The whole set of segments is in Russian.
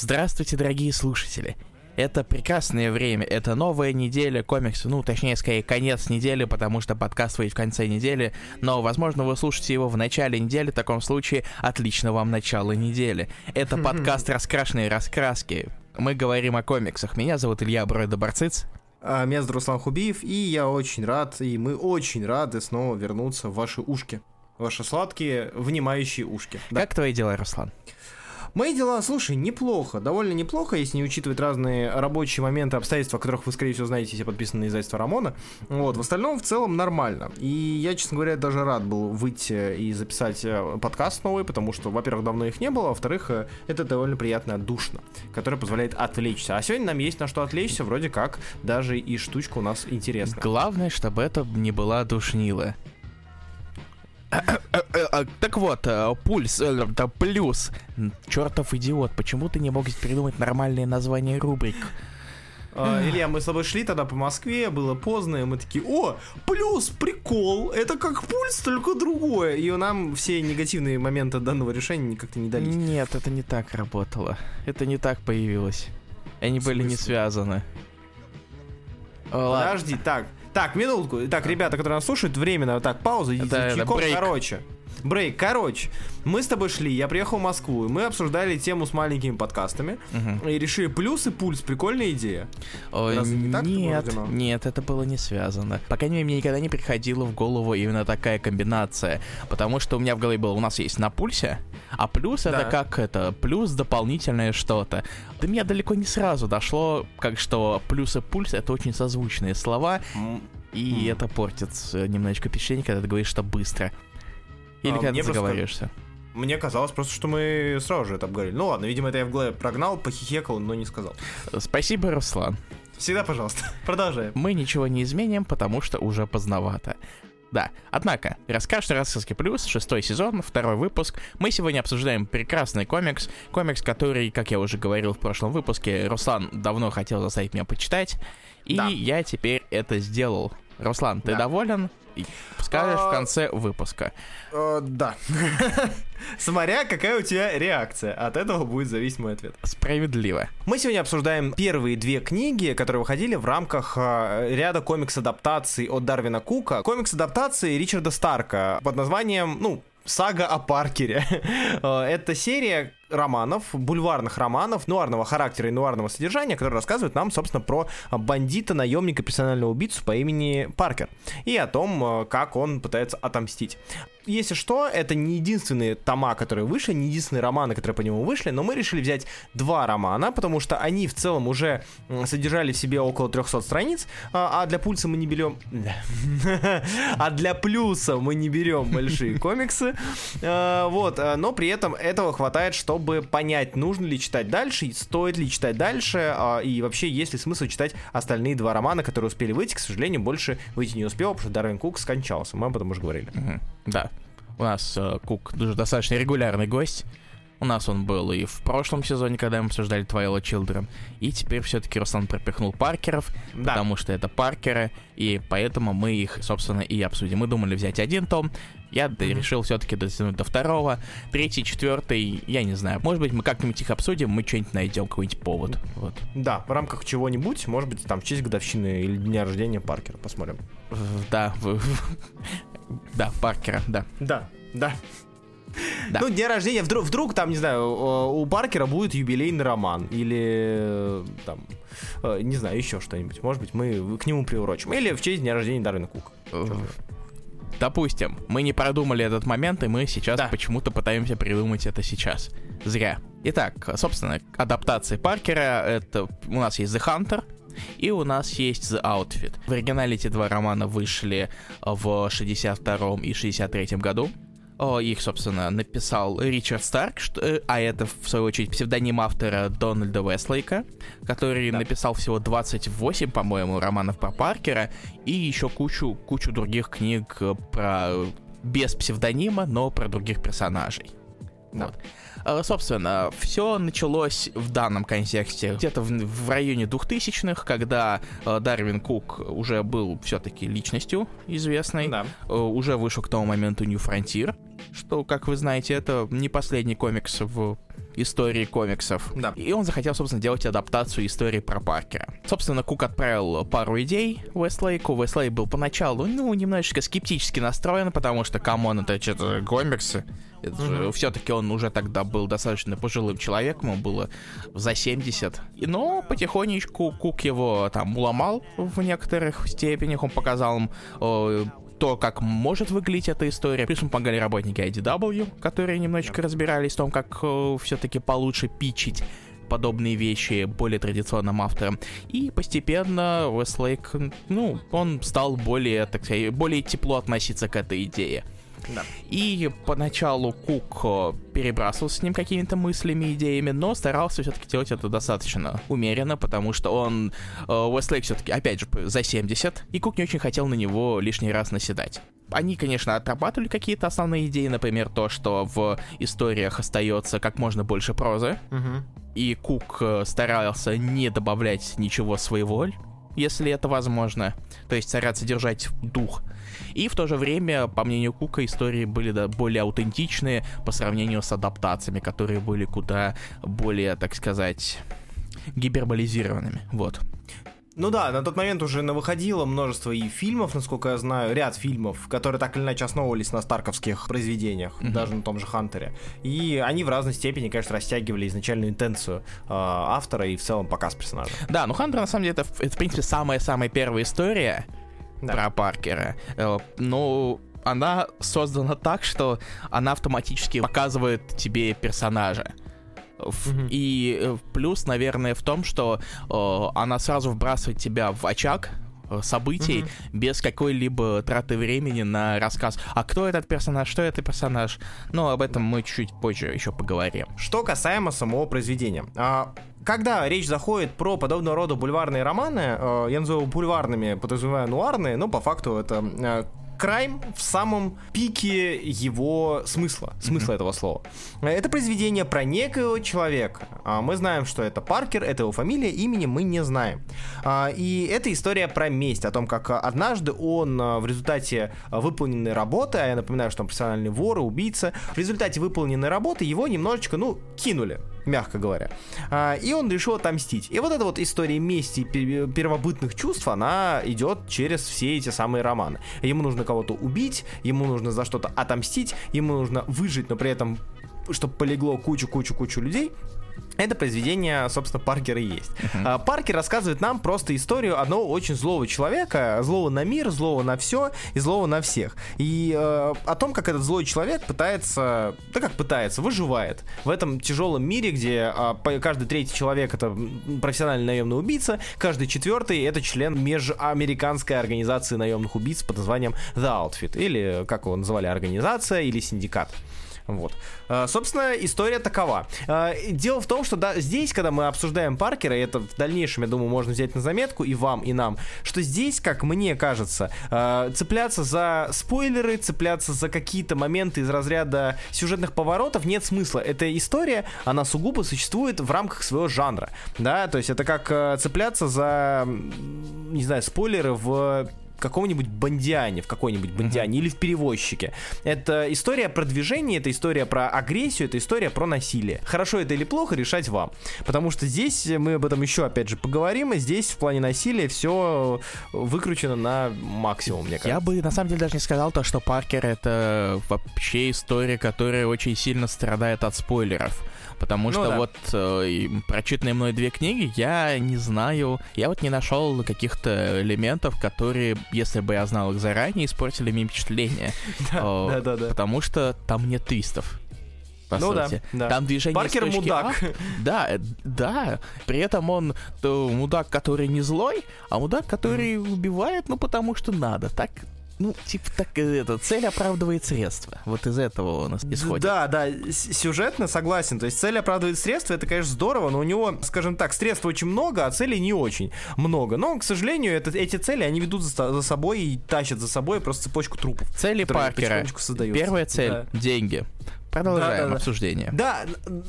Здравствуйте, дорогие слушатели! Это прекрасное время, это новая неделя комикса, ну, точнее, скорее, конец недели, потому что подкаст выйдет в конце недели, но, возможно, вы слушаете его в начале недели, в таком случае, отлично вам начало недели. Это подкаст «Раскрашенные раскраски». Мы говорим о комиксах. Меня зовут Илья Бройда Барциц. А, меня зовут Руслан Хубиев, и я очень рад, и мы очень рады снова вернуться в ваши ушки. Ваши сладкие, внимающие ушки. Да. Как твои дела, Руслан? Мои дела, слушай, неплохо, довольно неплохо, если не учитывать разные рабочие моменты, обстоятельства, о которых вы, скорее всего, знаете, если подписаны на издательство Рамона. Вот, в остальном, в целом, нормально. И я, честно говоря, даже рад был выйти и записать э, подкаст новый, потому что, во-первых, давно их не было, а во-вторых, э, это довольно приятно отдушно, которое позволяет отвлечься. А сегодня нам есть на что отвлечься, вроде как даже и штучка у нас интересная. Главное, чтобы это не была душнила. Так вот, э, пульс, э, плюс. Чертов идиот, почему ты не мог придумать нормальные названия рубрик? Uh, Илья, мы с тобой шли тогда по Москве, было поздно, и мы такие, о, плюс, прикол, это как пульс, только другое. И нам все негативные моменты данного решения как-то не дались. Нет, это не так работало. Это не так появилось. Они были не связаны. Подожди, так, так, минутку. Так, ребята, которые нас слушают, временно, так, пауза, да, чайком, короче. Брейк. Короче, мы с тобой шли, я приехал в Москву, и мы обсуждали тему с маленькими подкастами, угу. и решили плюс и пульс, прикольная идея. Ой, Разве не так нет, это нет, это было не связано. По крайней мере, мне никогда не приходила в голову именно такая комбинация, потому что у меня в голове было, у нас есть на пульсе, а плюс да. это как это, плюс дополнительное что-то. До меня далеко не сразу дошло, как что плюс и пульс это очень созвучные слова, и mm. это портит немножечко впечатление, когда ты говоришь, что быстро. Или а, когда ты заговариваешься? Мне казалось просто, что мы сразу же это обговорили. Ну ладно, видимо, это я в голове прогнал, похихекал, но не сказал. Спасибо, Руслан. Всегда, пожалуйста. Продолжаем. Мы ничего не изменим, потому что уже поздновато. Да, однако, расскажешь «Рассказки плюс», шестой сезон, второй выпуск. Мы сегодня обсуждаем прекрасный комикс. Комикс, который, как я уже говорил в прошлом выпуске, Руслан давно хотел заставить меня почитать. И да. я теперь это сделал. Руслан, ты да. доволен? Скажешь в а, конце выпуска. А, да. Смотря какая у тебя реакция. От этого будет зависеть мой ответ. Справедливо. Мы сегодня обсуждаем первые две книги, которые выходили в рамках а, ряда комикс-адаптаций от Дарвина Кука. Комикс-адаптации Ричарда Старка под названием, ну, Сага о Паркере. Это серия, романов, бульварных романов, нуарного характера и нуарного содержания, которые рассказывают нам, собственно, про бандита, наемника, персонального убийцу по имени Паркер и о том, э, как он пытается отомстить. Если что, это не единственные тома, которые вышли, не единственные романы, которые по нему вышли, но мы решили взять два романа, потому что они в целом уже содержали в себе около 300 страниц, а, а для пульса мы не берем... А для плюса мы не берем большие комиксы. Э, вот, э, но при этом этого хватает, чтобы чтобы понять, нужно ли читать дальше, стоит ли читать дальше, а, и вообще есть ли смысл читать остальные два романа, которые успели выйти. К сожалению, больше выйти не успел, потому что Дарвин Кук скончался. Мы об этом уже говорили. Угу. Да. У нас э, Кук уже достаточно регулярный гость. У нас он был и в прошлом сезоне, когда мы обсуждали Twilight Children. И теперь все-таки Руслан пропихнул Паркеров, да. потому что это Паркеры, и поэтому мы их, собственно, и обсудим. Мы думали взять один том, я mm-hmm. решил все-таки дотянуть до второго. Третий, четвертый, я не знаю. Может быть, мы как-нибудь их обсудим, мы что-нибудь найдем, какой-нибудь повод. Вот. Да, в рамках чего-нибудь, может быть, там в честь годовщины или дня рождения Паркера, посмотрим. Да, да, Паркера, да. Да, да. Да. Ну, день рождения, вдруг, вдруг там, не знаю, у Паркера будет юбилейный роман или там, э, не знаю, еще что-нибудь. Может быть, мы к нему приурочим. Или в честь дня рождения Дарвина Кука. Допустим, мы не продумали этот момент, и мы сейчас да. почему-то пытаемся придумать это сейчас. Зря. Итак, собственно, адаптации Паркера, это у нас есть The Hunter, и у нас есть The Outfit. В оригинале эти два романа вышли в 62 и 63 году. Их, собственно, написал Ричард Старк, что, э, а это, в свою очередь, псевдоним автора Дональда Вестлейка, который да. написал всего 28, по-моему, романов про Паркера и еще кучу, кучу других книг про без псевдонима, но про других персонажей. Да. Вот. А, собственно, все началось в данном контексте где-то в, в районе 2000-х, когда э, Дарвин Кук уже был все-таки личностью известной, да. э, уже вышел к тому моменту New Frontier, что, как вы знаете, это не последний комикс в истории комиксов. Да. И он захотел, собственно, делать адаптацию истории про Паркера. Собственно, Кук отправил пару идей Вестлейку. Вестлейк был поначалу, ну, немножечко скептически настроен, потому что, come on, это что-то комиксы. Это mm-hmm. все-таки он уже тогда был достаточно пожилым человеком, ему было за 70. И, но потихонечку Кук его там уломал в некоторых степенях, он показал им то, как может выглядеть эта история. Плюс мы помогали работники IDW, которые немножечко разбирались в том, как э, все-таки получше пичить подобные вещи более традиционным авторам. И постепенно Вестлейк, ну, он стал более, так сказать, более тепло относиться к этой идее. Да. И поначалу Кук э, перебрасывал с ним какими-то мыслями, идеями, но старался все-таки делать это достаточно умеренно, потому что он, Уэстлейк все-таки, опять же, за 70, и Кук не очень хотел на него лишний раз наседать. Они, конечно, отрабатывали какие-то основные идеи, например, то, что в историях остается как можно больше прозы, угу. и Кук э, старался не добавлять ничего своего, если это возможно, то есть стараться держать дух и в то же время, по мнению Кука, истории были да, более аутентичные по сравнению с адаптациями, которые были куда более, так сказать, гиперболизированными. Вот. Ну да, на тот момент уже выходило множество и фильмов, насколько я знаю, ряд фильмов, которые так или иначе основывались на старковских произведениях, mm-hmm. даже на том же Хантере. И они в разной степени, конечно, растягивали изначальную интенцию э, автора и в целом показ персонажа. Да, ну Хантер на самом деле это, это в принципе самая-самая первая история, да. про Паркера. Э, ну, она создана так, что она автоматически показывает тебе персонажа. Mm-hmm. И э, плюс, наверное, в том, что э, она сразу вбрасывает тебя в очаг событий mm-hmm. без какой-либо траты времени на рассказ. А кто этот персонаж, что это персонаж? Ну, об этом мы чуть позже еще поговорим. Что касаемо самого произведения. А, когда речь заходит про подобного рода бульварные романы, э, я называю бульварными, подразумеваю нуарные, но по факту это э, крайм в самом пике его смысла, смысла mm-hmm. этого слова. Это произведение про некоего человека. А, мы знаем, что это Паркер, это его фамилия, имени мы не знаем. А, и это история про месть, о том, как однажды он в результате выполненной работы, а я напоминаю, что он профессиональный вор и убийца, в результате выполненной работы его немножечко, ну, кинули мягко говоря. А, и он решил отомстить. И вот эта вот история мести первобытных чувств, она идет через все эти самые романы. Ему нужно кого-то убить, ему нужно за что-то отомстить, ему нужно выжить, но при этом чтобы полегло кучу-кучу-кучу людей, это произведение, собственно, Паркера и есть. Uh-huh. Паркер рассказывает нам просто историю одного очень злого человека, злого на мир, злого на все и злого на всех. И э, о том, как этот злой человек пытается, да как пытается, выживает в этом тяжелом мире, где э, каждый третий человек это профессиональный наемный убийца, каждый четвертый это член межамериканской организации наемных убийц под названием The Outfit, или как его называли, организация или синдикат. Вот. А, собственно, история такова. А, дело в том, что да, здесь, когда мы обсуждаем Паркера, и это в дальнейшем, я думаю, можно взять на заметку и вам, и нам, что здесь, как мне кажется, а, цепляться за спойлеры, цепляться за какие-то моменты из разряда сюжетных поворотов нет смысла. Эта история, она сугубо существует в рамках своего жанра. Да, то есть это как цепляться за, не знаю, спойлеры в каком-нибудь бандиане, в какой-нибудь бандиане mm-hmm. или в перевозчике. Это история про движение, это история про агрессию, это история про насилие. Хорошо это или плохо, решать вам. Потому что здесь мы об этом еще, опять же, поговорим, и здесь в плане насилия все выкручено на максимум, мне кажется. Я бы, на самом деле, даже не сказал то, что Паркер это вообще история, которая очень сильно страдает от спойлеров. Потому ну, что да. вот э, прочитанные мной две книги, я не знаю, я вот не нашел каких-то элементов, которые, если бы я знал их заранее, испортили мне впечатление. Да, да, да. Потому что там нет твистов по ну, сути. Да, да. Там движение Паркер мудак. А, да, э, да. При этом он то, мудак, который не злой, а мудак, который mm. убивает, ну потому что надо. Так ну, типа, так это, цель оправдывает средства. Вот из этого у нас исходит. Да, да, сюжетно согласен. То есть цель оправдывает средства, это, конечно, здорово, но у него, скажем так, средств очень много, а целей не очень много. Но, к сожалению, это, эти цели, они ведут за, за собой и тащат за собой просто цепочку трупов. Цели Паркера. Первая цель да. — деньги. Продолжаем Да, да, обсуждение. Да,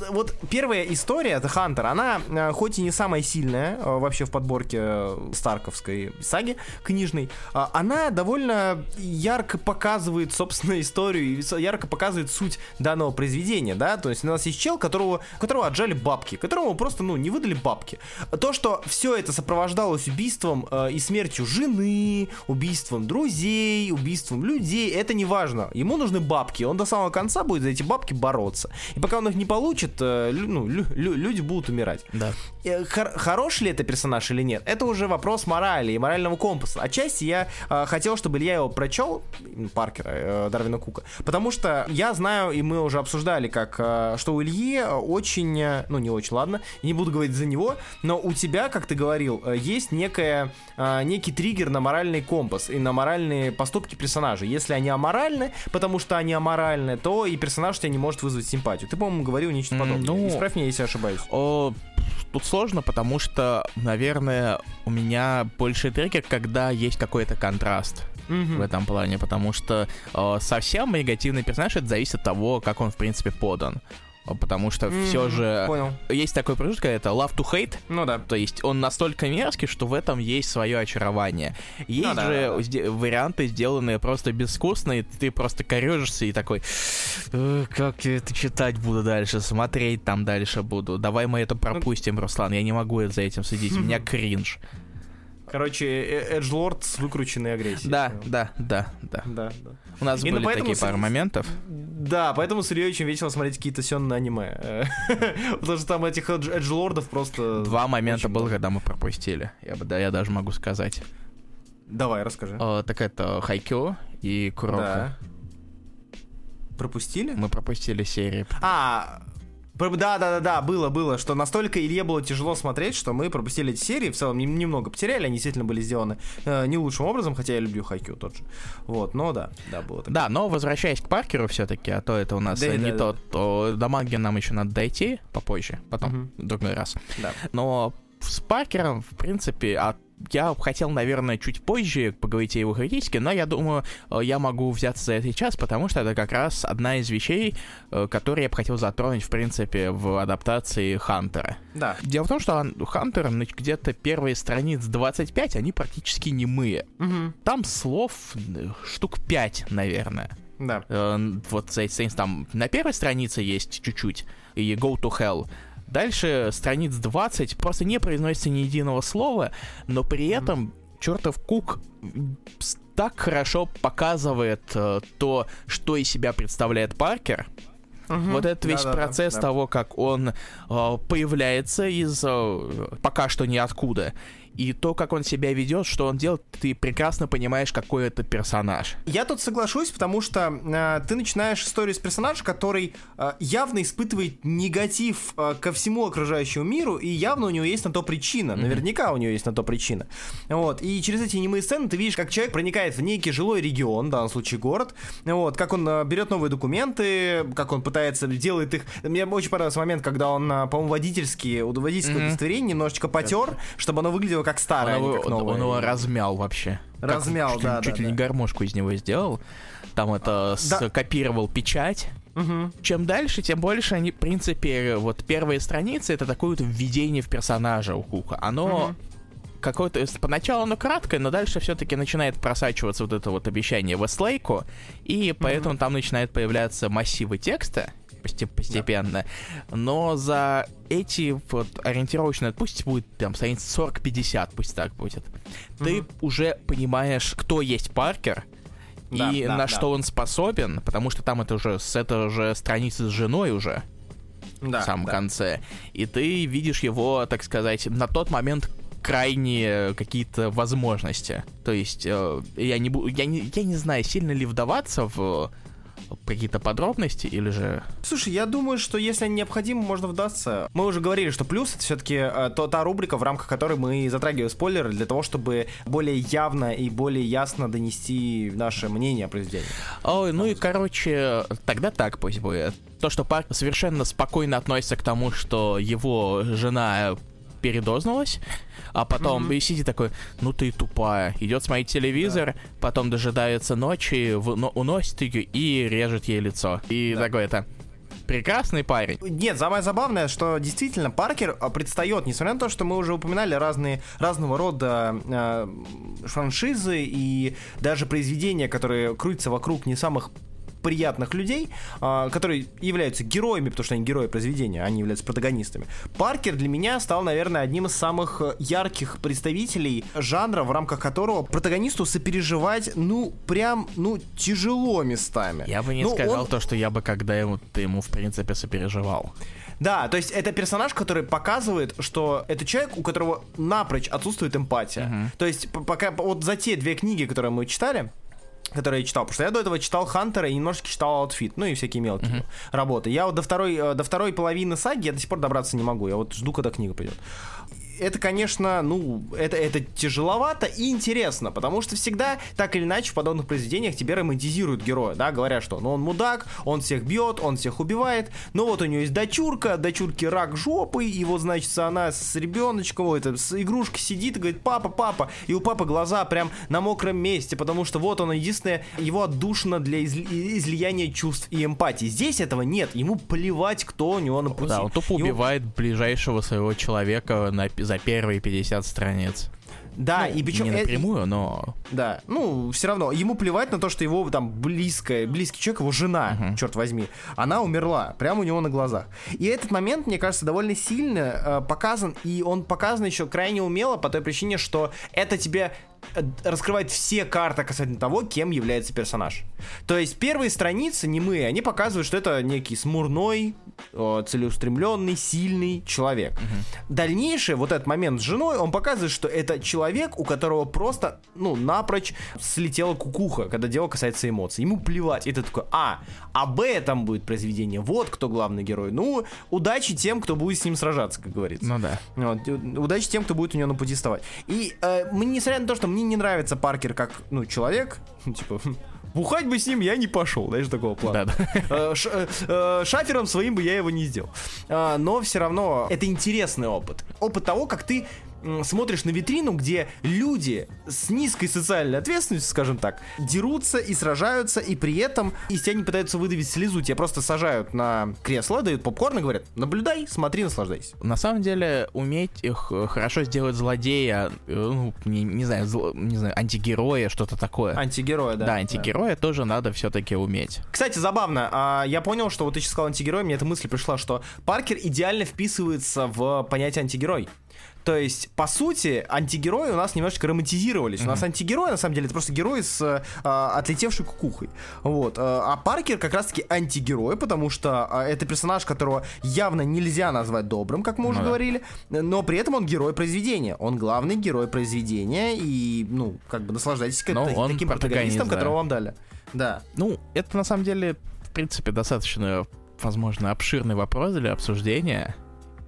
вот первая история, The Hunter, она э, хоть и не самая сильная э, вообще в подборке э, Старковской саги книжной, она довольно ярко показывает, собственно, историю и ярко показывает суть данного произведения, да, то есть у нас есть чел, которого, которого отжали бабки, которому просто, ну, не выдали бабки. То, что все это сопровождалось убийством и смертью жены, убийством друзей, убийством людей, это не важно. Ему нужны бабки, он до самого конца будет за эти бабки бороться. И пока он их не получит, э, ну, лю- лю- люди будут умирать. Да. Э, хор- хорош ли это персонаж или нет, это уже вопрос морали и морального компаса. Отчасти я э, хотел, чтобы Илья его прочел, Паркера, э, Дарвина Кука, потому что я знаю, и мы уже обсуждали, как, э, что у Ильи очень, э, ну не очень, ладно, не буду говорить за него, но у тебя, как ты говорил, э, есть некая, э, некий триггер на моральный компас и на моральные поступки персонажей. Если они аморальны, потому что они аморальны, то и персонаж тебя не может вызвать симпатию. Ты, по-моему, говорил нечто подобное. ну, Исправь меня, если ошибаюсь. О, тут сложно, потому что, наверное, у меня больше триггер, когда есть какой-то контраст Мгм. в этом плане, потому что э, совсем негативный персонаж это зависит от того, как он в принципе подан. Э, Потому что все Мгм, же Понял. есть такой промежуток, это love to hate, Ну да. то есть он настолько мерзкий, что в этом есть свое очарование. Есть Ну да, же да, да. сде- варианты, сделанные просто безвкусно, и ты просто корежишься и такой, «Э, как я это читать буду дальше, смотреть там дальше буду. Давай мы это пропустим, Руслан, я не могу за этим следить, у меня кринж. Короче, э- Эджлорд с выкрученной агрессией. Да, да, да, да. Да, да. У нас И ну были поэтому такие с- пару моментов. Да, поэтому с Ильей очень весело смотреть какие-то сённые аниме. Потому что там этих эдж- эджлордов просто... Два момента было, когда мы пропустили. Я, да, я даже могу сказать. Давай, расскажи. Э, так это Хайкю и Куроко. Да. Пропустили? Мы пропустили серии. А, да, да, да, да, было, было, что настолько Илье было тяжело смотреть, что мы пропустили эти серии, в целом нем- немного потеряли, они действительно были сделаны э, не лучшим образом, хотя я люблю Хайкю тот же. Вот, но да, да, было так. Да, но возвращаясь к Паркеру все-таки, а то это у нас Да, не да, то, то до манги нам еще надо дойти попозже, потом, Мгм. в другой раз. Да. Но с Паркером, в принципе, а я хотел, наверное, чуть позже поговорить о его критике, но я думаю, э, я могу взяться за это сейчас, потому что это как раз одна из вещей, э, которые я бы хотел затронуть, в принципе, в адаптации Хантера. Да. Дело в том, что Ан- Хантер где-то первые страниц 25, они практически немые. Мгм. Там слов штук 5, наверное. Да. Э, вот там на первой странице есть чуть-чуть, и Go to Hell. Дальше страниц 20 просто не произносится ни единого слова, но при этом чертов Кук так хорошо показывает э, то, что из себя представляет Паркер. Мгм. Вот этот весь Да-да-да, процесс да. того, как он э, появляется из э, пока что ниоткуда. И то, как он себя ведет, что он делает, ты прекрасно понимаешь, какой это персонаж. Я тут соглашусь, потому что э, ты начинаешь историю с персонажа, который э, явно испытывает негатив э, ко всему окружающему миру, и явно у него есть на то причина. Наверняка у него есть на то причина. Вот. И через эти немые сцены ты видишь, как человек проникает в некий жилой регион, в данном случае город, вот, как он э, берет новые документы, как он пытается, делает их... Мне очень понравился момент, когда он, э, по-моему, водительские, у водительского Мгм. удостоверения немножечко потер, чтобы оно выглядело как старое, а он, не его, как новое. он его размял вообще. Как Размял, чуть, ли- да, Чуть да, ли не да. гармошку из него сделал. Там это Да. скопировал печать. Мгм. Чем дальше, тем больше они, в принципе, вот первые страницы это такое вот введение в персонажа у Кука. Оно Мгм. какое-то поначалу оно краткое, но дальше все-таки начинает просачиваться вот это вот обещание Вестлейку, и поэтому там начинают появляться массивы текста посте- постепенно. Но за эти вот ориентировочно, пусть будет там страниц 40-50, пусть так будет, ты Мгм. уже понимаешь, кто есть Паркер, Да, и да, на да. что он способен, потому что там это уже с это уже страницы с женой уже Да, в самом да. конце. И ты видишь его, так сказать, на тот момент крайние какие-то возможности. То есть э, я не буду, я не, я не знаю, сильно ли вдаваться в какие-то подробности или же Слушай, я думаю, что если необходимо, можно вдаться. Мы уже говорили, что плюс это все-таки то, та рубрика, в рамках которой мы затрагиваем спойлеры для того, чтобы более явно и более ясно донести наше мнение о произведении. Ой, ну и короче, тогда так пусть будет. То, что Парк совершенно спокойно относится к тому, что его жена передознулась, а потом и сидит такой, ну ты тупая. Идет смотреть телевизор, потом дожидается ночи, в- но- уносит ее и режет ей лицо. И Да. такой это. прекрасный парень. Нет, самое забавное, что действительно Паркер а, предстает, несмотря на то, что мы уже упоминали разные, разного рода э, франшизы и даже произведения, которые крутятся вокруг не самых приятных людей, а, которые являются героями, потому что они герои произведения, они являются протагонистами. Паркер для меня стал, наверное, одним из самых ярких представителей жанра, в рамках которого протагонисту сопереживать, ну, прям, ну, тяжело местами. Я бы не ну, сказал он... то, что я бы когда ему, ты ему, в принципе, сопереживал. Да, то есть это персонаж, который показывает, что это человек, у которого напрочь отсутствует эмпатия. Uh-huh. То есть пока вот за те две книги, которые мы читали, который я читал, потому что я до этого читал Хантера и немножечко читал Outfit, ну и всякие мелкие uh-huh. работы. Я вот до второй, э, до второй половины саги я до сих пор добраться не могу, я вот жду, когда книга придет это, конечно, ну, это, это тяжеловато и интересно, потому что всегда, так или иначе, в подобных произведениях тебе романтизируют героя, да, говорят, что ну он мудак, он всех бьет, он всех убивает, но вот у него есть дочурка, дочурки рак жопы, и вот, значит, она с ребеночком, это, с игрушкой сидит и говорит, папа, папа, и у папы глаза прям на мокром месте, потому что вот он единственное, его отдушина для изли- излияния чувств и эмпатии. Здесь этого нет, ему плевать, кто у него на пути. Да, он тупо убивает ближайшего своего человека на за первые 50 страниц. Да, ну, и причем... Не напрямую, но... Да, ну, все равно, ему плевать на то, что его там близкая, близкий человек, его жена, uh-huh. черт возьми, она умерла прямо у него на глазах. И этот момент, мне кажется, довольно сильно э, показан, и он показан еще крайне умело по той причине, что это тебе Э, раскрывает все карты касательно того, кем является персонаж. То есть первые страницы не мы, они показывают, что это некий смурной, целеустремленный, сильный человек. Угу. Дальнейшее, вот этот момент с женой, он показывает, что это человек, у которого просто, ну, напрочь слетела кукуха, когда дело касается эмоций. Ему плевать. И ты такой, а, об этом будет произведение, вот кто главный герой. Ну, удачи тем, кто будет с ним сражаться, как говорится. Ну да. Вот, удачи тем, кто будет у него на пути вставать. И э, мы, несмотря на то, что мне не нравится Паркер как, ну, человек, типа, Бухать бы с ним я не пошел, знаешь, такого плана. Да, да. Э, ш, э, шафером своим бы я его не сделал. А, но все равно это интересный опыт. Опыт того, как ты смотришь на витрину, где люди с низкой социальной ответственностью, скажем так, дерутся и сражаются, и при этом из тебя не пытаются выдавить слезу, тебя просто сажают на кресло, дают попкорн и говорят, наблюдай, смотри, наслаждайся. На самом деле, уметь их э, хорошо сделать злодея, э, ну, не, не знаю, зло, не знаю, антигероя, что-то такое. Антигероя, да. Да, антигероя да. тоже надо все-таки уметь. Кстати, забавно, а, я понял, что вот ты сейчас сказал антигерой, мне эта мысль пришла, что Паркер идеально вписывается в понятие антигерой. То есть, по сути, антигерои у нас немножечко романтизировались. Mm-hmm. У нас антигерои, на самом деле, это просто герои с а, отлетевшей кукухой. Вот. А, а Паркер как раз-таки антигерой, потому что а, это персонаж, которого явно нельзя назвать добрым, как мы уже ну, говорили, но при этом он герой произведения. Он главный герой произведения, и, ну, как бы наслаждайтесь он таким протагонистом, да. которого вам дали. Да. Ну, это на самом деле, в принципе, достаточно, возможно, обширный вопрос для обсуждения.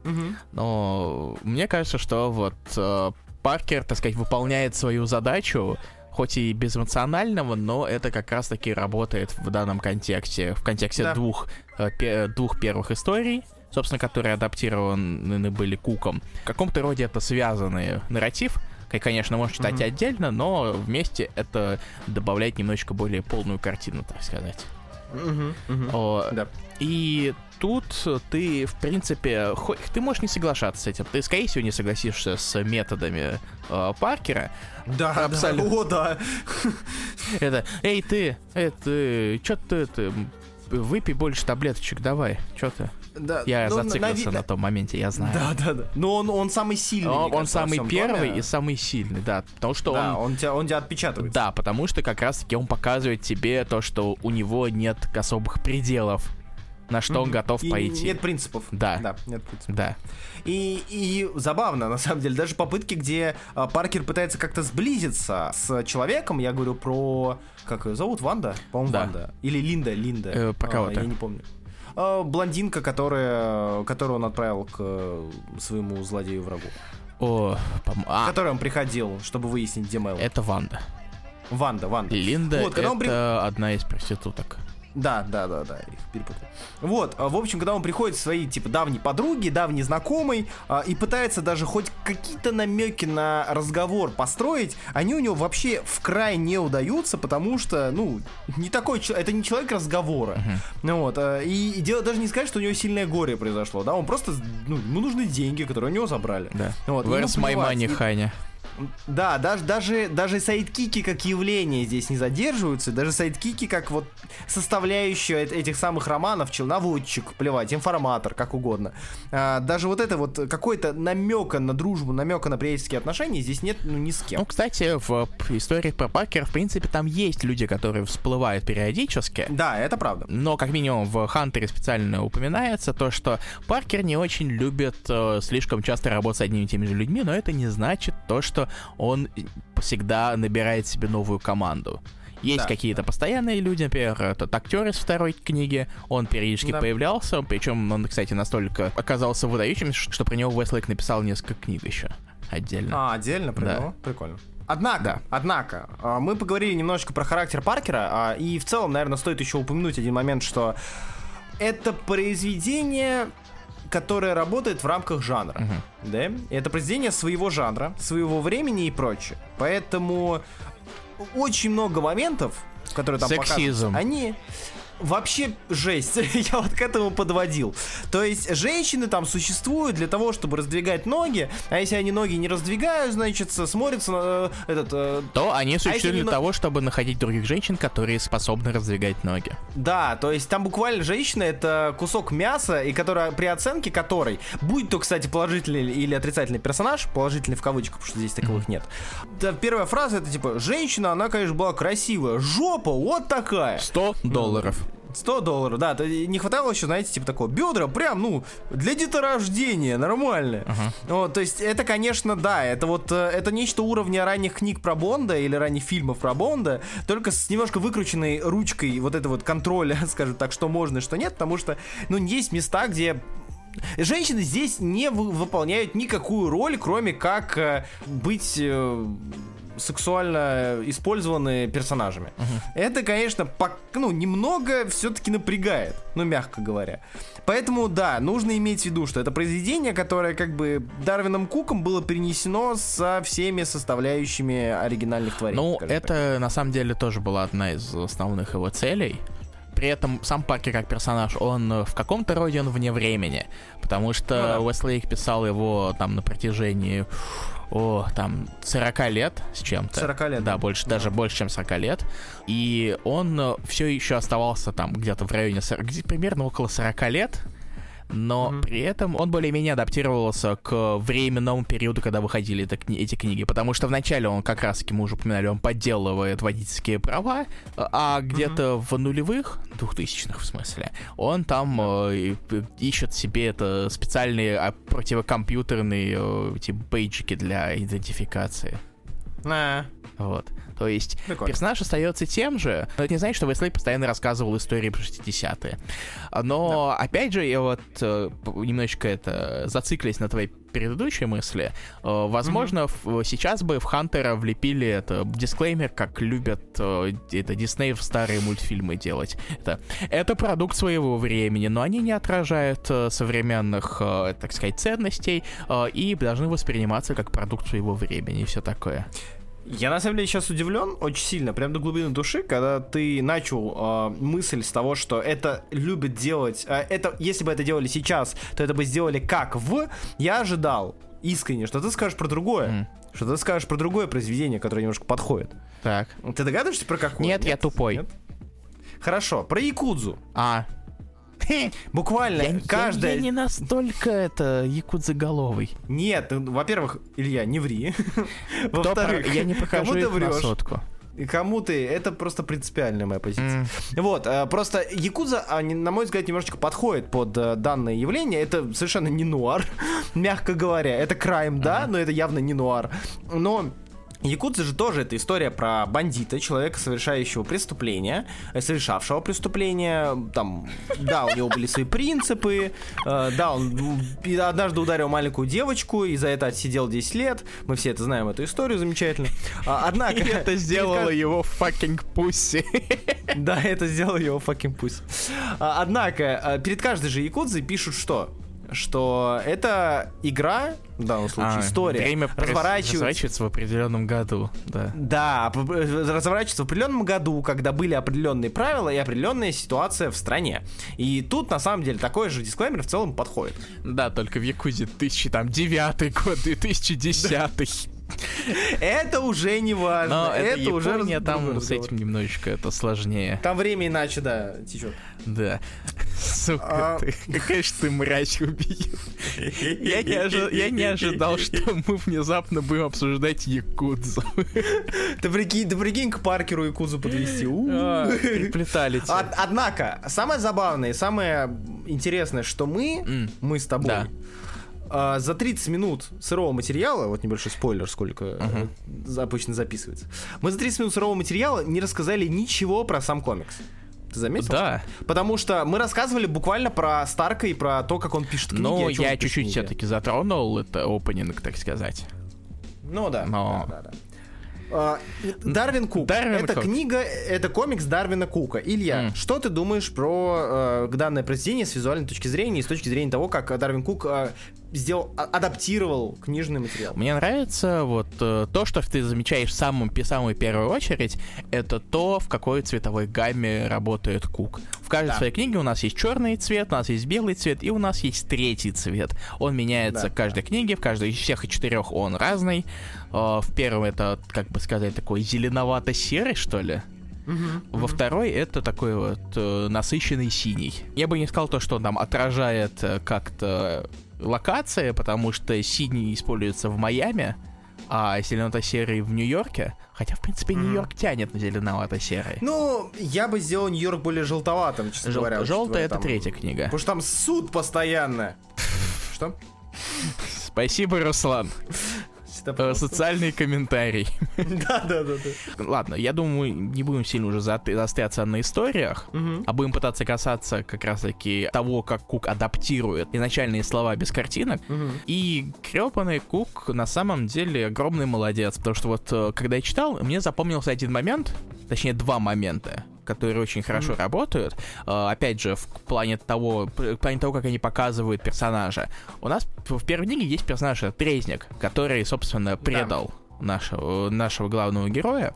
Угу. Но мне кажется, что вот э, Паркер, так сказать, выполняет свою задачу, хоть и безэмоционального, но это как раз-таки работает в данном контексте, в контексте да. двух, э, двух первых историй, собственно, которые адаптированы были Куком. В каком-то роде это связанный нарратив, конечно, можно читать mm отдельно, но вместе это добавляет немножечко более полную картину, так сказать. О, да. И тут ты, в принципе, хоть, ты можешь не соглашаться с этим. Ты, скорее всего, не согласишься с методами э, Паркера. Да, абсолютно. Да, о, да. Это, эй, ты, это, чё ты, это, выпей больше таблеточек, давай, чё ты? Да, я ну, зациклился на, на, на том моменте, я знаю. Да, да, да. Но он, он самый сильный. Он, он самый первый плане. и самый сильный, да. Потому что да, он... он тебя, он тебя отпечатывает. Да, потому что как раз-таки он показывает тебе то, что у него нет особых пределов на что mm-hmm. он готов и пойти. Нет принципов. Да. Да, нет принципов. Да. И, и забавно, на самом деле, даже попытки, где а, Паркер пытается как-то сблизиться с человеком, я говорю про... Как ее зовут? Ванда? По-моему, да. Ванда. Или Линда, Линда. Э, про кого-то. А, я не помню. А, блондинка, которая, которую он отправил к своему злодею-врагу. О, пом... а. Который он приходил, чтобы выяснить, где Мэл. Это Ванда. Ванда, Ванда. Линда вот, когда это он при... одна из проституток. Да, да, да, да, их перепутал. Вот, а, в общем, когда он приходит к своей, типа, давней подруге, давней знакомой, а, и пытается даже хоть какие-то намеки на разговор построить, они у него вообще в край не удаются, потому что, ну, не такой, это не человек разговора. Uh-huh. Вот, а, и, и дело даже не сказать, что у него сильное горе произошло, да, он просто, ну, ему нужны деньги, которые у него забрали. Да. Вот, Where's my money, Ханя? Да, даже, даже, даже sidekick и как явление здесь не задерживаются, даже sidekick и как вот составляющая этих самых романов, наводчик, плевать, информатор, как угодно. А, даже вот это вот какой-то намека на дружбу, намека на приятельские отношения здесь нет ну, ни с кем. Ну, кстати, в историях про Паркера, в принципе, там есть люди, которые всплывают периодически. Да, это правда. Но, как минимум, в Hunter е специально упоминается то, что Паркер не очень любит э, слишком часто работать с одними и теми же людьми, но это не значит то, что он всегда набирает себе новую команду. Есть да. какие-то постоянные люди, например, тот актер из второй книги, он периодически да. появлялся, причем он, кстати, настолько оказался выдающим, что про него Вестлейк написал несколько книг еще отдельно. А, отдельно про да. него? Прикольно. Однако, да. однако, а, мы поговорили немножечко про характер Паркера, а, и в целом, наверное, стоит еще упомянуть один момент, что это произведение которое работает в рамках жанра. Uh-huh. Да? Это произведение своего жанра, своего времени и прочее. Поэтому очень много моментов, которые там Сексизм. показываются, они вообще жесть. Я вот к этому подводил. То есть женщины там существуют для того, чтобы раздвигать ноги, а если они ноги не раздвигают, значит, смотрятся на э, этот... Э, то они а существуют а для того, чтобы находить других женщин, которые способны раздвигать ноги. Да, то есть там буквально женщина это кусок мяса, и которая при оценке которой, будь то, кстати, положительный или отрицательный персонаж, положительный в кавычках, потому что здесь таковых mm-hmm. нет. Да, первая фраза это типа, женщина, она, конечно, была красивая, жопа вот такая. 100 долларов. 100 долларов, да. Не хватало еще, знаете, типа такого бедра, прям, ну, для деторождения, нормально. Uh-huh. Вот, то есть это, конечно, да, это вот, э, это нечто уровня ранних книг про Бонда или ранних фильмов про Бонда, только с немножко выкрученной ручкой вот это вот контроля, скажем так, что можно и что нет, потому что, ну, есть места, где Женщины здесь не выполняют никакую роль, кроме как э, быть э, сексуально использованы персонажами. Угу. Это, конечно, по, ну, немного все-таки напрягает, ну, мягко говоря. Поэтому, да, нужно иметь в виду, что это произведение, которое как бы Дарвином Куком было перенесено со всеми составляющими оригинальных творений. Ну, это так. на самом деле тоже была одна из основных его целей при этом сам Паркер как персонаж, он в каком-то роде он вне времени, потому что ну, да. Уэслейк писал его там на протяжении о, там, 40 лет с чем-то. 40 лет. Да, больше, да. даже больше, чем 40 лет. И он э, все еще оставался там где-то в районе 40, примерно около 40 лет но mm-hmm. при этом он более-менее адаптировался к временному периоду, когда выходили это, эти книги, потому что вначале он как раз-таки, мы уже упоминали, он подделывает водительские права, а где-то mm-hmm. в нулевых, двухтысячных в смысле, он там э, ищет себе это специальные а, противокомпьютерные э, типа бейджики для идентификации. А. Вот. То есть Прикольно. персонаж остается тем же, но это не значит, что Веслей постоянно рассказывал истории про 60-е. Но, да. опять же, я вот э, немножечко это зациклясь на твоей предыдущей мысли, э, возможно, mm-hmm. сейчас бы в Хантера влепили это дисклеймер, как любят э, это Дисней в старые мультфильмы делать. Это, это продукт своего времени, но они не отражают современных, так сказать, ценностей и должны восприниматься как продукт своего времени и все такое. Я на самом деле сейчас удивлен очень сильно, прям до глубины души, когда ты начал э, мысль с того, что это любят делать, э, это если бы это делали сейчас, то это бы сделали как в. Я ожидал искренне, что ты скажешь про другое, mm. что ты скажешь про другое произведение, которое немножко подходит. Так. Ты догадываешься про какое? Нет, Нет? я тупой. Нет? Хорошо, про Якудзу. А, Буквально я, каждая... Я, я не настолько это якудзоголовый. Нет, ну, во-первых, Илья, не ври. Во-вторых, я не прохожу их на сотку. И кому ты, это просто принципиальная моя позиция. Mm. Вот, э, просто Якудза, они, на мой взгляд, немножечко подходит под э, данное явление. Это совершенно не нуар, мягко говоря. Это крайм, да, uh-huh. но это явно не нуар. Но Якудза же тоже это история про бандита, человека, совершающего преступление, э, совершавшего преступление. Там, да, у него были свои принципы, э, да, он однажды ударил маленькую девочку и за это отсидел 10 лет. Мы все это знаем, эту историю замечательно. А, однако... И это сделало его fucking пусси. Да, это сделало его fucking пусси. А, однако, э, перед каждой же Якудзой пишут что? Что это игра, в данном случае, а, история, время разворачивается... разворачивается в определенном году, да. Да, разворачивается в определенном году, когда были определенные правила и определенная ситуация в стране. И тут, на самом деле, такой же дисклеймер в целом подходит. Да, только в Якузе 2009 год, 2010 Это уже не важно. Но это, это Япония, уже там с этим немножечко это сложнее. Там время иначе, да, течет. Да. Сука, а... ты, какая же ты мразь убил. Я не, ожи... я не ожидал, что мы внезапно будем обсуждать Якудзу. Ты прикинь, ты прикинь к Паркеру Якудзу подвести. А, приплетали Однако, самое забавное и самое интересное, что мы, мы с тобой, а, за 30 минут сырого материала, вот небольшой спойлер, сколько uh-huh. обычно записывается, мы за 30 минут сырого материала не рассказали ничего про сам комикс. Ты заметил? Да. Потому что мы рассказывали буквально про Старка и про то, как он пишет книги. Ну, я чуть-чуть все-таки затронул это опенинг, так сказать. Ну да. Но... да, да, да. А, Дарвин Кук. Дарвин это Кук. книга, это комикс Дарвина Кука. Илья, mm. что ты думаешь про э, данное произведение с визуальной точки зрения и с точки зрения того, как Дарвин Кук э, сделал, а, адаптировал книжный материал? Мне нравится вот э, то, что ты замечаешь в самом, самую первую очередь, это то, в какой цветовой гамме работает Кук. В каждой да. своей книге у нас есть черный цвет, у нас есть белый цвет, и у нас есть третий цвет. Он меняется да, в каждой да. книге, в каждой из всех четырех он разный. Э, в первом это, как бы сказать, такой зеленовато-серый, что ли. Uh-huh, Во uh-huh. второй это такой вот э, насыщенный синий. Я бы не сказал то, что он там отражает э, как-то локации, потому что синий используется в Майами, а зеленовато-серый в Нью-Йорке. Хотя, в принципе, Нью-Йорк тянет на зеленовато-серый. Ну, я бы сделал Нью-Йорк более желтоватым, честно Жел- говоря. Желтая — это там... третья книга. Потому что там суд постоянно. Что? Спасибо, Руслан Социальный комментарий. Да, да, да, да. Ладно, я думаю, не будем сильно уже застряться на историях, а будем пытаться касаться как раз-таки того, как Кук адаптирует изначальные слова без картинок. И крепанный Кук на самом деле огромный молодец, потому что вот э, когда я читал, мне запомнился один момент, точнее два момента которые очень хорошо mm-hmm. работают. Uh, опять же, в плане того, в плане того, как они показывают персонажа. У нас в первой книге есть персонаж Трезник, который, собственно, предал. Да нашего, нашего главного героя.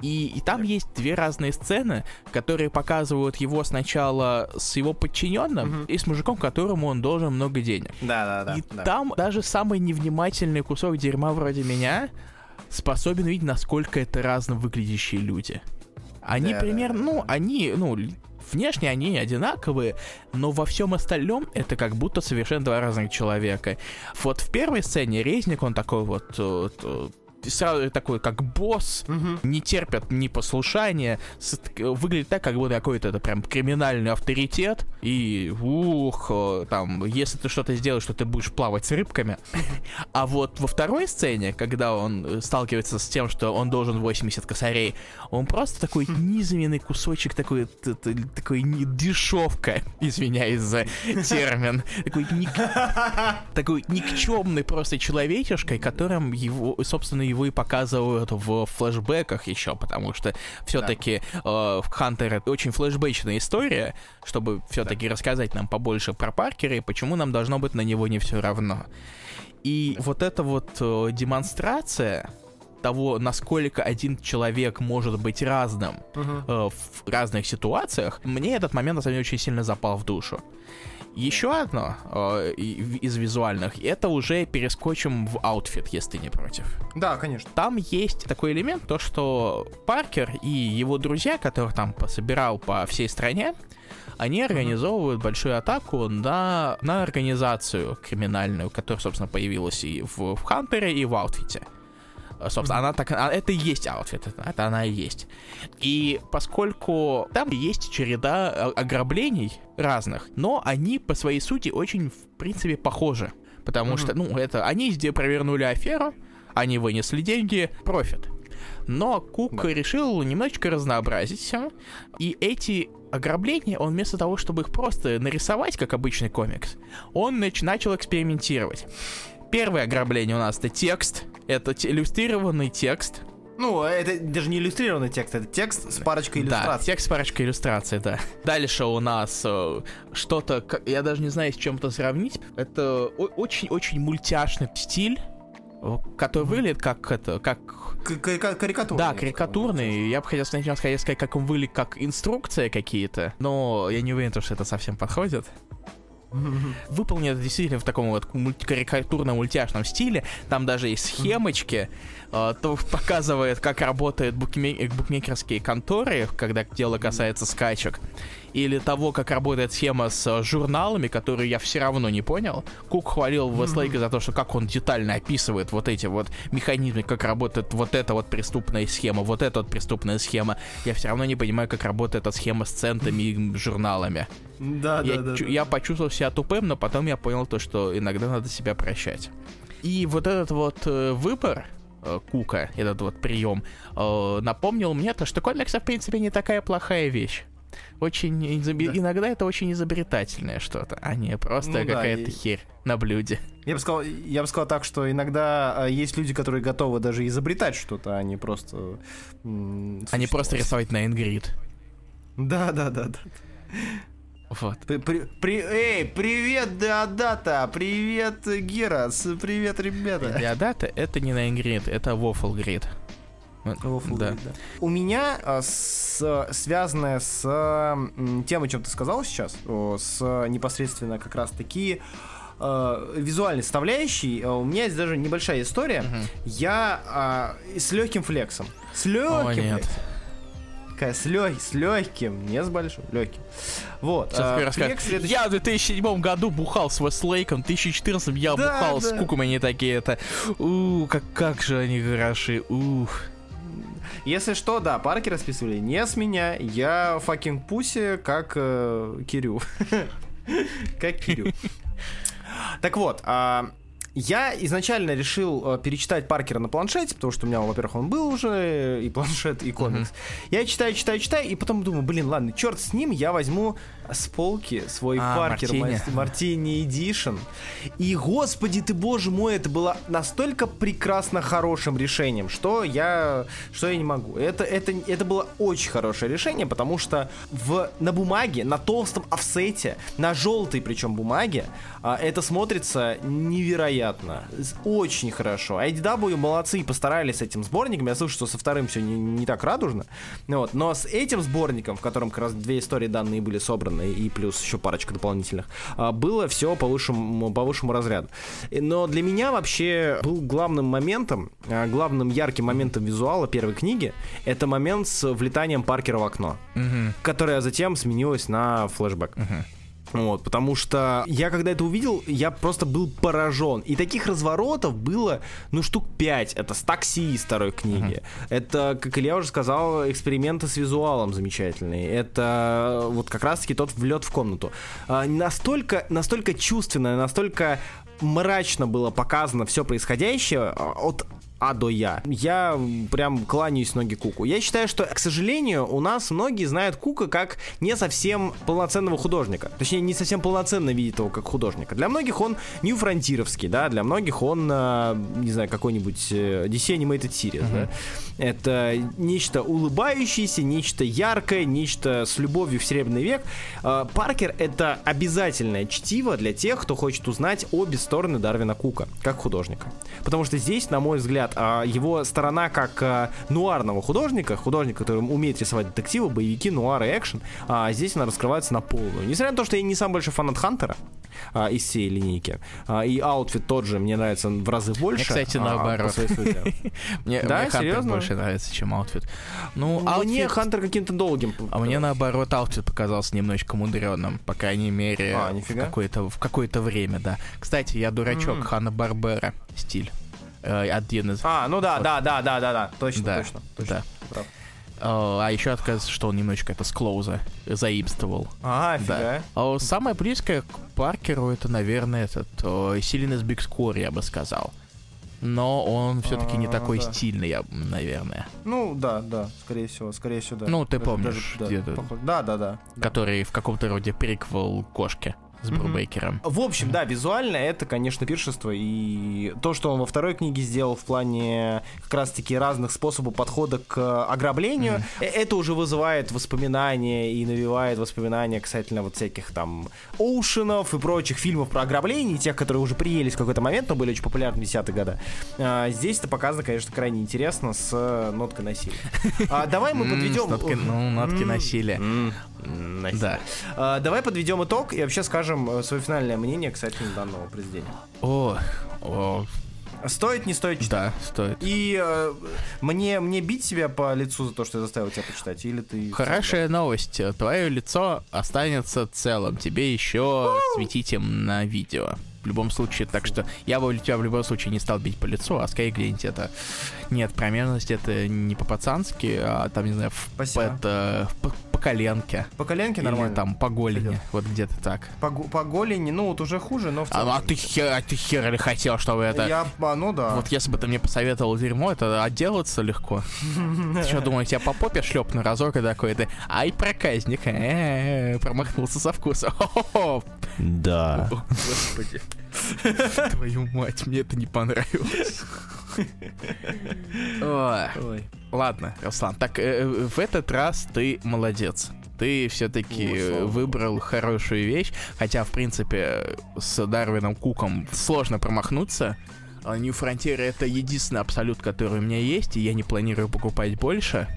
И, и там есть две разные сцены, которые показывают его сначала с его подчиненным угу. и с мужиком, которому он должен много денег. Да, да, да. И да. там даже самый невнимательный кусок дерьма вроде меня способен видеть, насколько это разно выглядящие люди. Они да, примерно, да, ну, они, ну, внешне они одинаковые, но во всем остальном это как будто совершенно два разных человека. Вот в первой сцене Резник, он такой вот, вот э, сразу такой, как босс, угу. не терпят непослушания, выглядит так, как будто какой-то это прям криминальный авторитет, и ух, там, если ты что-то сделаешь, что ты будешь плавать с рыбками. А вот во второй сцене, когда он э, сталкивается с тем, что он должен 80 косарей, он просто такой низменный кусочек, такой, такой дешевка, извиняюсь за термин, такой, ник... такой никчемный просто человечешкой, которым его, собственно, его и показывают в флэшбэках еще, потому что все-таки да. э, Хантер это очень флэшбэчная история, чтобы все-таки да. рассказать нам побольше про Паркера и почему нам должно быть на него не все равно. И вот эта вот э, демонстрация того, насколько один человек может быть разным uh-huh. э, в разных ситуациях, мне этот момент на самом деле очень сильно запал в душу. Еще одно э, из визуальных, это уже перескочим в Outfit, если ты не против. Да, конечно. Там есть такой элемент, то что Паркер и его друзья, которых там пособирал по всей стране, они организовывают большую атаку на, на организацию криминальную, которая, собственно, появилась и в, в Hunter е, и в Outfit е. Собственно, она так, а, это и есть Outfit, это, это она и есть. И поскольку там есть череда а, ограблений разных, но они по своей сути очень, в принципе, похожи. Потому mm-hmm. что, ну, это они где провернули аферу, они вынесли деньги, профит. Но Кук да. решил немножечко разнообразить все, и эти ограбления, он вместо того, чтобы их просто нарисовать, как обычный комикс, он нач- начал экспериментировать. Первое ограбление у нас это текст, это иллюстрированный текст, ну, это даже не иллюстрированный текст, это текст с парочкой иллюстраций. Да, текст с парочкой иллюстраций, да. Дальше у нас э, что-то, я даже не знаю, с чем-то сравнить. Это очень-очень мультяшный стиль, который выглядит как это, как... Карикатурный. Да, карикатурный. Я бы хотел сначала сказать, как он выглядит, как инструкция какие-то, но я не уверен, что это совсем подходит. Выполнено действительно в таком вот карикатурном мультяшном стиле. Там даже есть схемочки, то показывает, как работают букмекерские конторы, когда дело касается скачек или того, как работает схема с журналами, которые я все равно не понял. Кук хвалил Вестлейка за то, что как он детально описывает вот эти вот механизмы, как работает вот эта вот преступная схема, вот эта вот преступная схема. Я все равно не понимаю, как работает эта схема с центами и журналами. Да, я, да, да. Я почувствовал себя тупым, но потом я понял то, что иногда надо себя прощать. И вот этот вот э, выбор, Кука, этот вот прием, э, напомнил мне то, что комиксы, в принципе, не такая плохая вещь очень изоб... да. иногда это очень изобретательное что-то, а не просто ну, какая-то да, херь на блюде. Я бы сказал, я бы сказал так, что иногда а, есть люди, которые готовы даже изобретать что-то, а не просто. Они просто рисовать на ингрид. Да, да, да, да. Вот. При, при, при, эй, привет, Деодата! Привет, Герас! Привет, ребята! Деодата это не на ингрид, это Waffle Grid. Waffle да. да. У меня а, с, связанное с тем, о чем ты сказал сейчас, с непосредственно как раз таки э, визуальной составляющей, а, у меня есть даже небольшая история. Угу. Я э, с легким флексом. С легким О, нет. флексом. С, лег... с легким, не с большим, легким. Вот. а, флекс следующий... Я в 2007 году бухал с Вестлейком, в 2014 я да, бухал да. с Кукумани такие это. У, как, как же они хороши. Ух. Если что, да, Паркера списывали не с меня. Я fucking pussy, как э, Кирю. Как Кирю. Так вот, а, я изначально решил э, перечитать Паркера на планшете, потому что у меня, во-первых, он был уже, и планшет, и комикс. Mm-hmm. Я читаю, читаю, читаю, и потом думаю, блин, ладно, черт с ним, я возьму с полки свой а, Паркер Мартини Эдишн. И, господи ты, боже мой, это было настолько прекрасно хорошим решением, что я, что я не могу. Это, это, это было очень хорошее решение, потому что в, на бумаге, на толстом офсете, на желтой причем бумаге, а, это смотрится невероятно. Очень хорошо. IDW молодцы и постарались с этим сборником. Я слышу, что со вторым все не, не так радужно. Вот. Но с этим сборником, в котором как раз две истории данные были собраны, и плюс еще парочка дополнительных, а, было все по высшему, по высшему разряду. Но для меня вообще был главным моментом, а, главным ярким моментом визуала первой книги, это момент с влетанием Паркера в окно, угу. которое затем сменилось на флешбэк. Угу. Вот, потому что я когда это увидел, я просто был поражен. И таких разворотов было, ну, штук 5. Это с такси из второй книги. Uh-huh. Это, как Илья уже сказал, эксперименты с визуалом замечательные. Это вот как раз-таки тот влет в комнату. А, настолько, настолько чувственно, настолько мрачно было показано все происходящее а, от а до Я. Я прям кланяюсь ноги Куку. Я считаю, что, к сожалению, у нас многие знают Кука как не совсем полноценного художника. Точнее, не совсем полноценно видят его как художника. Для многих он Нью Фронтировский, да, для многих он, а, не знаю, какой-нибудь DC Animated Series, uh-huh. да. Это нечто улыбающееся, нечто яркое, нечто с любовью в Серебряный век. А, Паркер — это обязательное чтиво для тех, кто хочет узнать обе стороны Дарвина Кука, как художника. Потому что здесь, на мой взгляд, а, его сторона как а, нуарного художника, художника, который умеет рисовать детективы, боевики, нуар и экшен, а здесь она раскрывается на полную. Несмотря на то, что я не самый большой фанат Хантера а, из всей линейки, а, и Outfit тот же мне нравится в разы больше. Мне, кстати, наоборот. Мне Hunter больше нравится, чем Outfit. Ну, мне Хантер каким-то долгим. А мне наоборот аутфит показался немножечко мудреным, по крайней мере, в какое-то время, да. Кстати, я дурачок Хана Барбера стиль. Э, один из... А, ну да, да, да, да, да, да, точно, да, точно, точно. Да. А еще оказывается, что он немножечко это с Клоуза заимствовал. А. Да. А самое близкое к Паркеру это, наверное, этот Силин из Биг Скор, я бы сказал. но он все-таки не А, такой да. стильный, я, наверное. Ну, да, да, скорее всего, скорее всего, да. Ну, ты Даже- помнишь, да, где-то. похож- Да, да, да. да. Который в каком-то роде приквел кошки с. Брубейкером. В общем, да, визуально это, конечно, пиршество. И то, что он во второй книге сделал в плане как раз-таки разных способов подхода к ограблению, э, это уже вызывает воспоминания и навевает воспоминания касательно вот всяких там Оушенов и прочих фильмов про ограбление, тех, которые уже приелись в какой-то момент, но были очень популярны в 10-е годы. А, здесь это показано, конечно, крайне интересно с ноткой насилия. А, давай мы подведем... ну, нотки насилия. Насилие. Да. А, Давай подведем итог и вообще скажем э, свое финальное мнение касательно данного произведения. О, о, Стоит, не стоит читать? да, стоит. И э, мне, мне бить себя по лицу за то, что я заставил тебя почитать, или ты... Хорошая новость. Твое лицо останется целым. Тебе еще светить им на видео. В любом случае, так что я бы тебя в любом случае не стал бить по лицу, а скорее где-нибудь это... Нет, промерность это не по-пацански, а там, не знаю, в, Спасибо. это, по коленке. По коленке Или нормально? там по голени. Пойдет. Вот где-то так. По, по голени, ну вот уже хуже, но в А, целом... а ты хер, а ты хер ли хотел, чтобы это... Я, а, ну да. Вот если бы ты мне посоветовал дерьмо, это отделаться легко. Ты что, думаешь, я по попе шлепну разок и такой, ты, ай, проказник, промахнулся со вкуса. Хо-хо-хо. Да. Господи. Твою мать, мне это не понравилось. Ой. Ладно, Руслан, так э, в этот раз ты молодец. Ты все-таки богу. выбрал хорошую вещь, хотя, в принципе, с Дарвином Куком сложно промахнуться. А New Frontier это единственный абсолют, который у меня есть, и я не планирую покупать больше.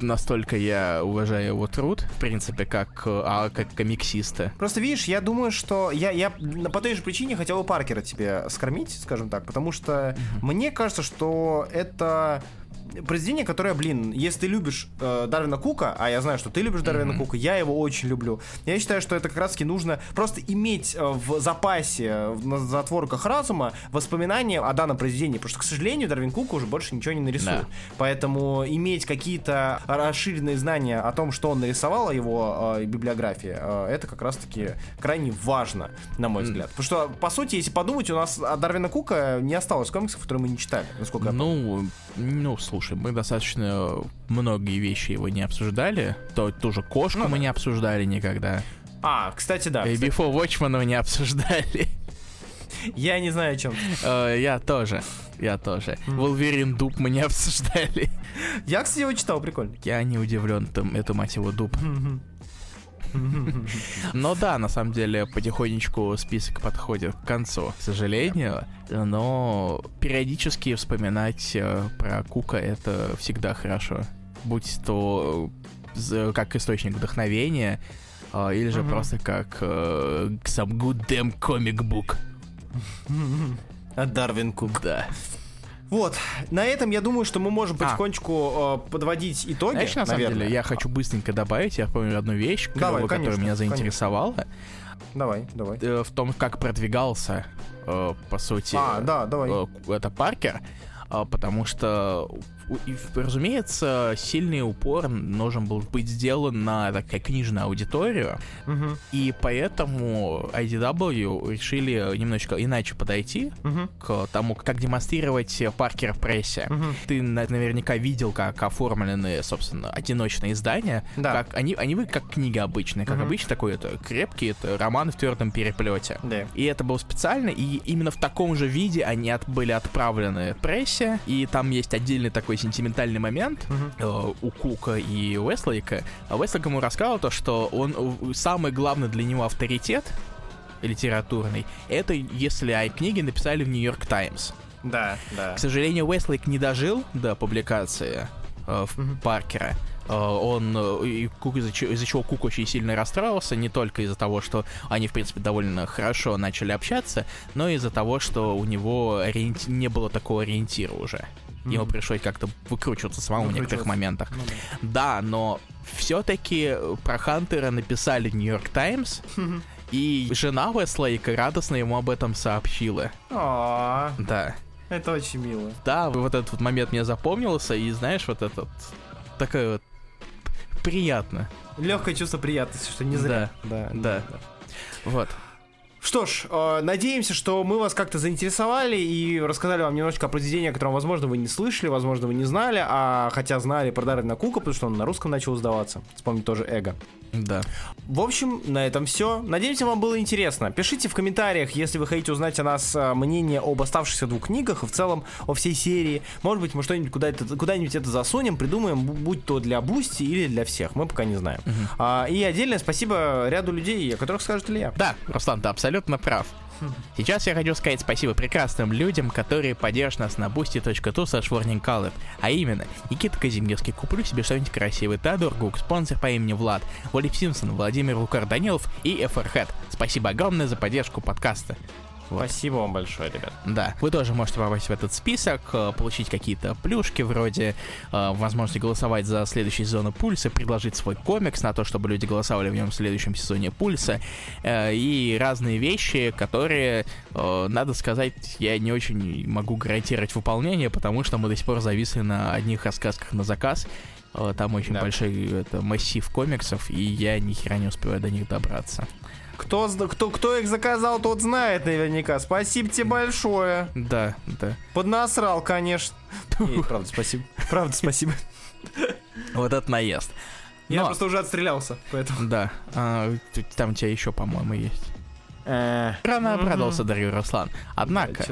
Настолько я уважаю его труд, в принципе, как, э, а, как комиксиста. Просто видишь, я думаю, что я, я по той же причине хотел бы Паркера тебе скормить, скажем так, потому что мне кажется, что это произведение, которое, блин, если ты любишь э, Дарвина Кука, а я знаю, что ты любишь Дарвина Мгм. Кука, я его очень люблю. Я считаю, что это как раз-таки нужно просто иметь э, в запасе, в- на затворках разума воспоминания о данном произведении, потому что, к сожалению, Дарвин Кука уже больше ничего не нарисует. Да. Поэтому иметь какие-то расширенные знания о том, что он нарисовал, о его э, библиографии, э, это как раз-таки крайне важно, на мой М. взгляд. Потому что, по сути, если подумать, у нас от Дарвина Кука не осталось комиксов, которые мы не читали, насколько Ну, ну, слушай, мы достаточно многие вещи его не обсуждали. То, ту же кошку Ну мы да. не обсуждали никогда. А, кстати, да. И Before Watchmen мы не обсуждали. Я не знаю, о чем. Э, Я тоже. Я тоже. Wolverine дуб мы не обсуждали. Я, кстати, его читал, прикольно. Я не удивлен, там, это мать его дуб. Но да, на самом деле, потихонечку список подходит к концу, к сожалению. Но периодически вспоминать э, про Кука это всегда хорошо. Будь то э, как источник вдохновения, или же просто как some good damn comic book. А Дарвин Кук. Да. Вот, на этом я думаю, что мы можем А. потихонечку э, подводить итоги. Знаешь, на самом наверное. деле, я хочу быстренько добавить, я помню одну вещь, Давай, которая конечно, меня конечно. заинтересовала. Давай, давай. э, в том, как продвигался, э, по сути, А, да, давай. э, это Паркер, э, потому что, и, разумеется, сильный упор должен был быть сделан на такая книжную аудиторию, Мгм, и поэтому IDW решили немножечко иначе подойти мгм, к тому, как демонстрировать Паркера в прессе. мгм. Ты на- наверняка видел, как оформлены, собственно, одиночные издания. Да. Как они, они вы как книги обычные. Как Мгм. обычно, такой это крепкий, это роман в твердом переплете. Да. И это было специально, и именно в таком же виде они от- были отправлены прессе, и там есть отдельный такой сентиментальный момент э, у Кука и Уэслейка. Уэслейк ему рассказал то, что он э, самый главный для него авторитет литературный, это если о книге написали в Нью-Йорк Таймс. Да, да. К сожалению, Уэслейк не дожил до публикации э, в Мгм. Паркера. Э, Он э, из-за, чего, Кук очень сильно расстроился, не только из-за того, что они, в принципе, довольно хорошо начали общаться, но и из-за того, что у него ориенти- не было такого ориентира уже. Ему Мгм. пришлось как-то выкручиваться самому в некоторых моментах. Ну Да, но все-таки про Хантера написали Нью-Йорк Таймс, и жена Уэслейка радостно ему об этом сообщила. А, Да. Это очень мило. Да, вот этот вот момент мне запомнился, и знаешь, вот этот такое вот приятно. Легкое чувство приятности, что не зря. Да, да. Вот. Что ж, э, надеемся, что мы вас как-то заинтересовали и рассказали вам немножечко о произведении, о котором, возможно, вы не слышали, возможно, вы не знали, а хотя знали про Дарвина Кука, потому что он на русском начал сдаваться. Вспомнить тоже Эго. Да. В общем, на этом все. Надеемся, вам было интересно. Пишите в комментариях, если вы хотите узнать о нас э, мнение об оставшихся двух книгах и в целом о всей серии. Может быть, мы что-нибудь куда-нибудь это засунем, придумаем, будь то для Бусти или для всех. Мы пока не знаем. Угу. А, и отдельное спасибо ряду людей, о которых скажет Илья. Да, Руслан, ты абсолютно прав. Сейчас я хочу сказать спасибо прекрасным людям, которые поддержат нас на boosty.to slash а именно Никита Казимирский, куплю себе что-нибудь красивое, Теодор Гук, спонсор по имени Влад, Олив Симпсон, Владимир Лукар Данилов и FRHead. Спасибо огромное за поддержку подкаста. Вот. Спасибо вам большое, ребят. Да, вы тоже можете попасть в этот список, э, получить какие-то плюшки вроде э, возможности голосовать за следующий сезон Пульса, предложить свой комикс на то, чтобы люди голосовали в нем в следующем сезоне Пульса, э, и разные вещи, которые, надо сказать, я не очень могу гарантировать выполнение, потому что мы до сих пор зависли на одних рассказках на заказ, там очень да. большой это, массив комиксов, и я ни хера не успеваю до них добраться. Кто, кто, кто их заказал, тот знает наверняка. Спасибо тебе большое. Да, да. Поднасрал, конечно. Нет, правда, спасибо. Правда, спасибо. Вот этот наезд. Я просто уже отстрелялся, поэтому. Да. А, там у тебя еще, по-моему, есть. Э, Рано обрадовался Дарью Руслан. Однако,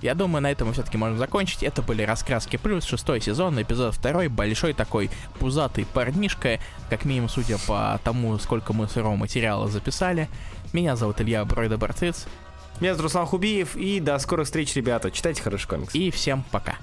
я думаю, на этом мы все-таки можем закончить. Это были «Раскраски плюс», шестой сезон, эпизод второй, большой такой пузатый парнишка, как минимум, судя по тому, сколько мы сырого материала записали. Меня зовут Илья Бройда Барциц. Меня зовут Руслан Хубиев, и до скорых встреч, ребята. Читайте хороший комикс. И всем пока.